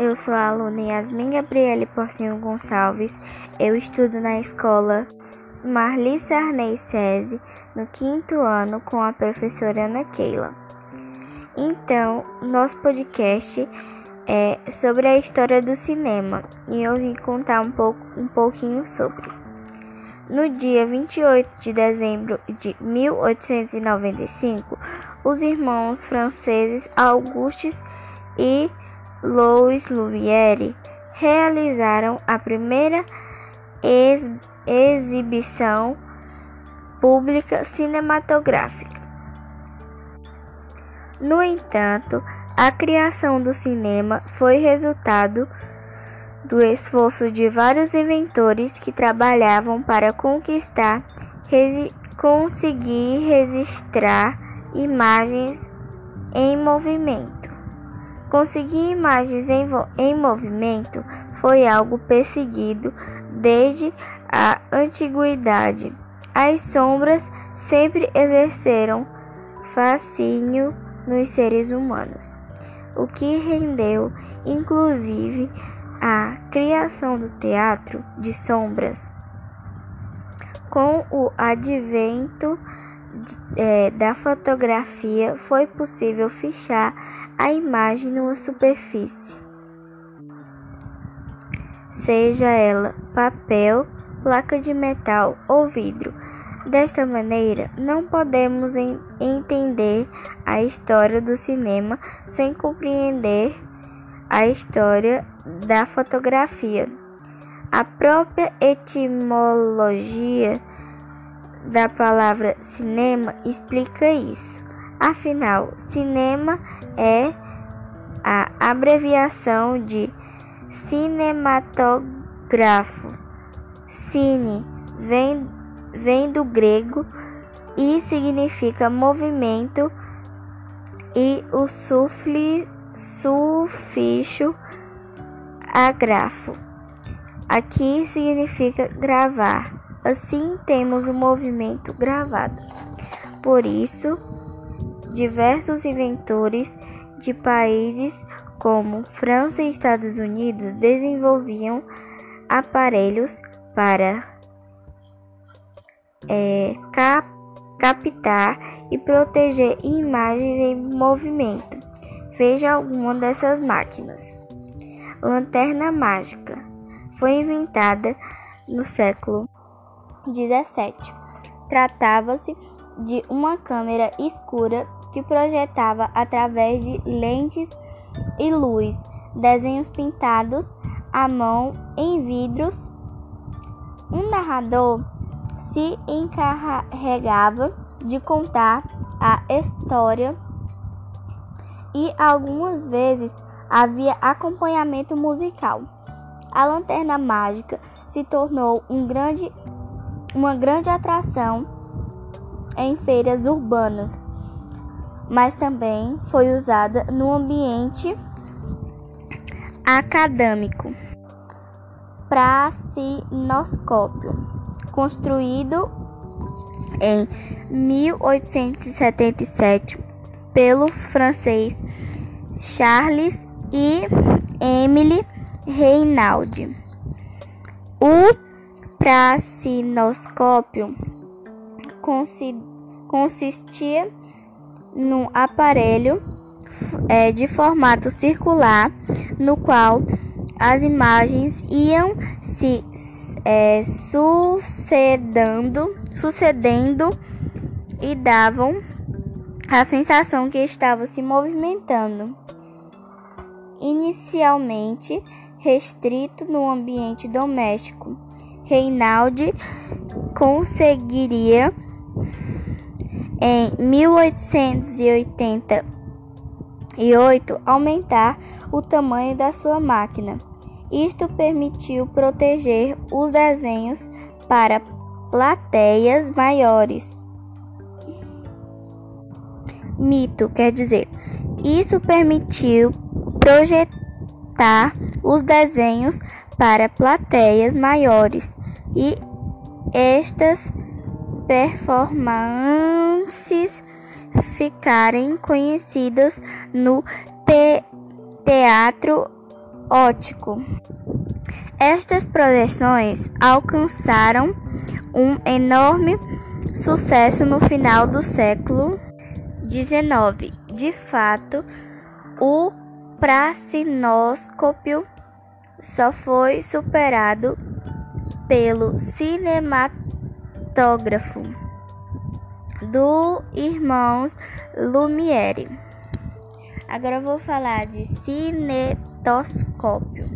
eu sou a aluna Yasmin Gabriele Porcinho Gonçalves. Eu estudo na escola Marli Sarney SESI, no quinto ano, com a professora Ana Keila. Então, nosso podcast é sobre a história do cinema e eu vim contar um, pouco, um pouquinho sobre. No dia 28 de dezembro de 1895, os irmãos franceses Augustes e Louis Lumière realizaram a primeira ex exibição pública cinematográfica. No entanto, a criação do cinema foi resultado do esforço de vários inventores que trabalhavam para conquistar, resi conseguir registrar imagens em movimento. Conseguir imagens em, em movimento foi algo perseguido desde a antiguidade. As sombras sempre exerceram fascínio nos seres humanos, o que rendeu, inclusive, a criação do teatro de sombras. Com o advento é, da fotografia, foi possível fichar a imagem numa superfície, seja ela papel, placa de metal ou vidro. Desta maneira, não podemos entender a história do cinema sem compreender a história da fotografia. A própria etimologia da palavra cinema explica isso. Afinal, cinema é a abreviação de cinematógrafo. Cine vem, vem do grego e significa movimento e o sufli, sufixo agrafo. Aqui significa gravar. Assim temos o movimento gravado. Por isso, diversos inventores de países como França e Estados Unidos desenvolviam aparelhos para é, cap captar e proteger imagens em movimento. Veja alguma dessas máquinas. Lanterna mágica foi inventada no século 17. Tratava-se de uma câmera escura que projetava através de lentes e luz desenhos pintados à mão em vidros. Um narrador se encarregava de contar a história e algumas vezes havia acompanhamento musical. A lanterna mágica se tornou um grande, uma grande atração em feiras urbanas, mas também foi usada no ambiente acadêmico. Pracinoscópio, construído em 1877 pelo francês Charles e Emily Reinaldi. O pracinoscópio consistia num aparelho é, de formato circular no qual as imagens iam se é, sucedendo, sucedendo e davam a sensação que estava se movimentando. Inicialmente restrito no ambiente doméstico, Reinaldi conseguiria em 1888 aumentar o tamanho da sua máquina. Isto permitiu proteger os desenhos para plateias maiores. Mito quer dizer, isso permitiu projetar os desenhos para plateias maiores e estas performances ficarem conhecidas no te teatro óptico. Estas projeções alcançaram um enorme sucesso no final do século XIX. De fato, o pracinóscopio só foi superado pelo cinematógrafo do irmãos Lumière. Agora vou falar de cinetoscópio,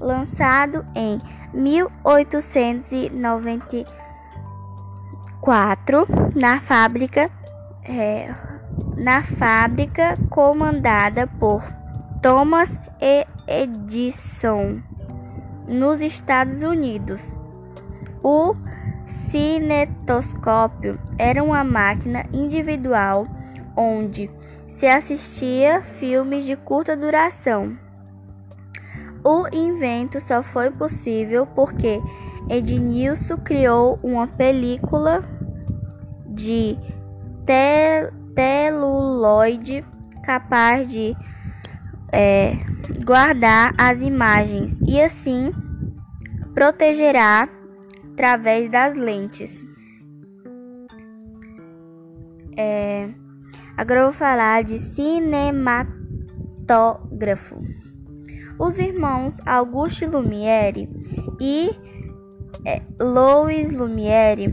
lançado em 1894 na fábrica é, na fábrica comandada por Thomas Edison nos Estados Unidos. O cinetoscópio era uma máquina individual onde se assistia filmes de curta duração. O invento só foi possível porque Ednilson criou uma película de tel celuloide capaz de é, guardar as imagens e assim protegerá através das lentes. É, agora eu vou falar de cinematógrafo. Os irmãos Auguste Lumière e é, Louis Lumière,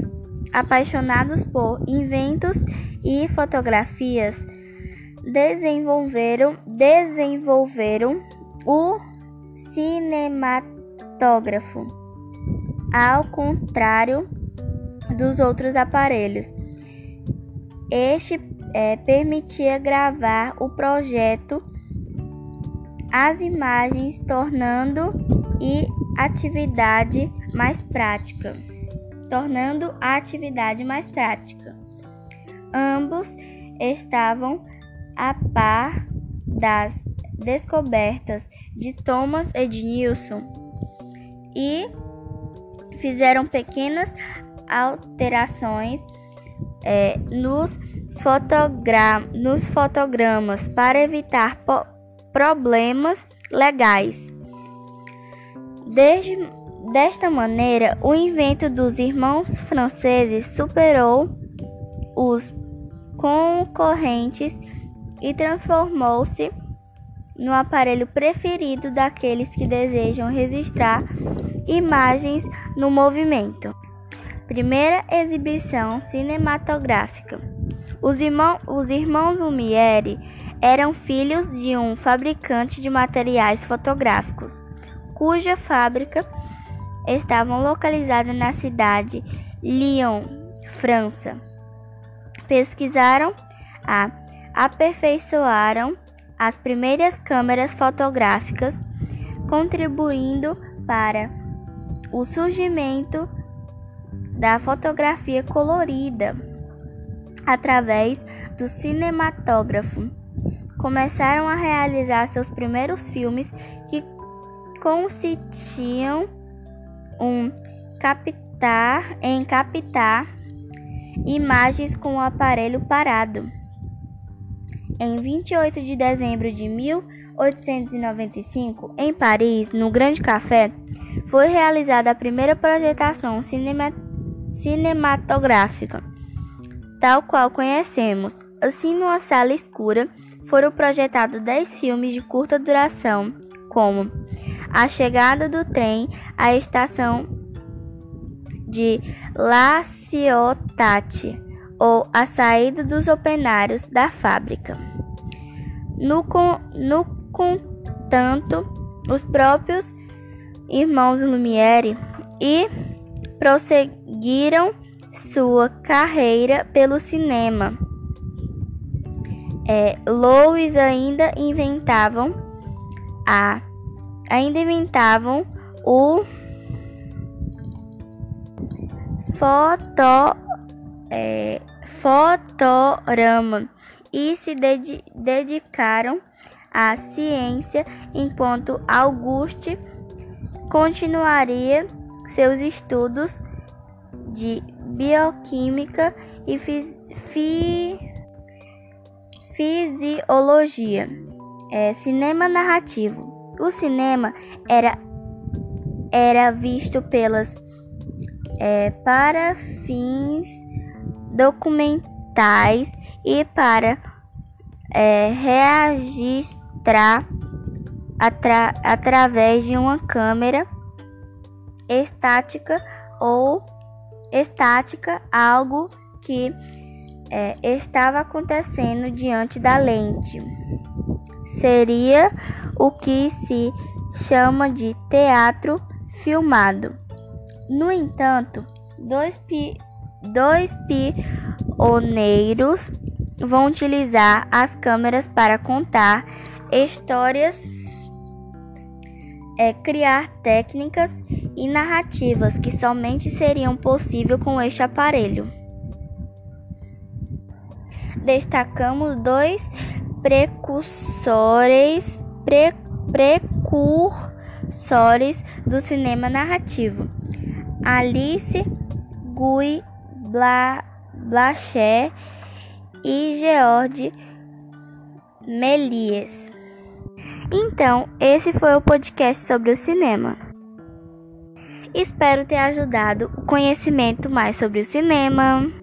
apaixonados por inventos e fotografias, desenvolveram, desenvolveram o cinematógrafo, ao contrário dos outros aparelhos. Este é, permitia gravar o projeto, as imagens, tornando e atividade mais prática, tornando a atividade mais prática. Ambos estavam a par das descobertas de Thomas Edison e fizeram pequenas alterações é, nos, fotogra nos fotogramas para evitar problemas legais. Desde, desta maneira, o invento dos irmãos franceses superou os concorrentes e transformou-se no aparelho preferido daqueles que desejam registrar imagens no movimento. Primeira exibição cinematográfica. Os, irmão, os irmãos Lumière eram filhos de um fabricante de materiais fotográficos, cuja fábrica estava localizada na cidade Lyon, França pesquisaram a aperfeiçoaram as primeiras câmeras fotográficas, contribuindo para o surgimento da fotografia colorida através do cinematógrafo. Começaram a realizar seus primeiros filmes que consistiam um captar em captar imagens com o aparelho parado. Em 28 de dezembro de 1895, em Paris, no Grande Café, foi realizada a primeira projetação cinema cinematográfica, tal qual conhecemos. Assim, numa sala escura, foram projetados 10 filmes de curta duração, como A Chegada do Trem à Estação de La Ciotat ou a saída dos operários da fábrica. No, no contanto, os próprios irmãos Lumière e prosseguiram sua carreira pelo cinema. É, Louis ainda inventavam a ainda inventavam o foto, é, fotorama e se ded dedicaram à ciência, enquanto Auguste continuaria seus estudos de bioquímica e fi fisiologia. É, cinema narrativo. O cinema era, era visto pelas é, para fins documentais e para é, registrar atra através de uma câmera estática ou estática algo que é, estava acontecendo diante da lente. Seria o que se chama de teatro filmado. No entanto, dois, pi dois pioneiros vão utilizar as câmeras para contar histórias, é, criar técnicas e narrativas que somente seriam possíveis com este aparelho. Destacamos dois precursores, pre, precursores do cinema narrativo: Alice Guy Bla, Blaché e George Méliès. Então, esse foi o podcast sobre o cinema. Espero ter ajudado o conhecimento mais sobre o cinema.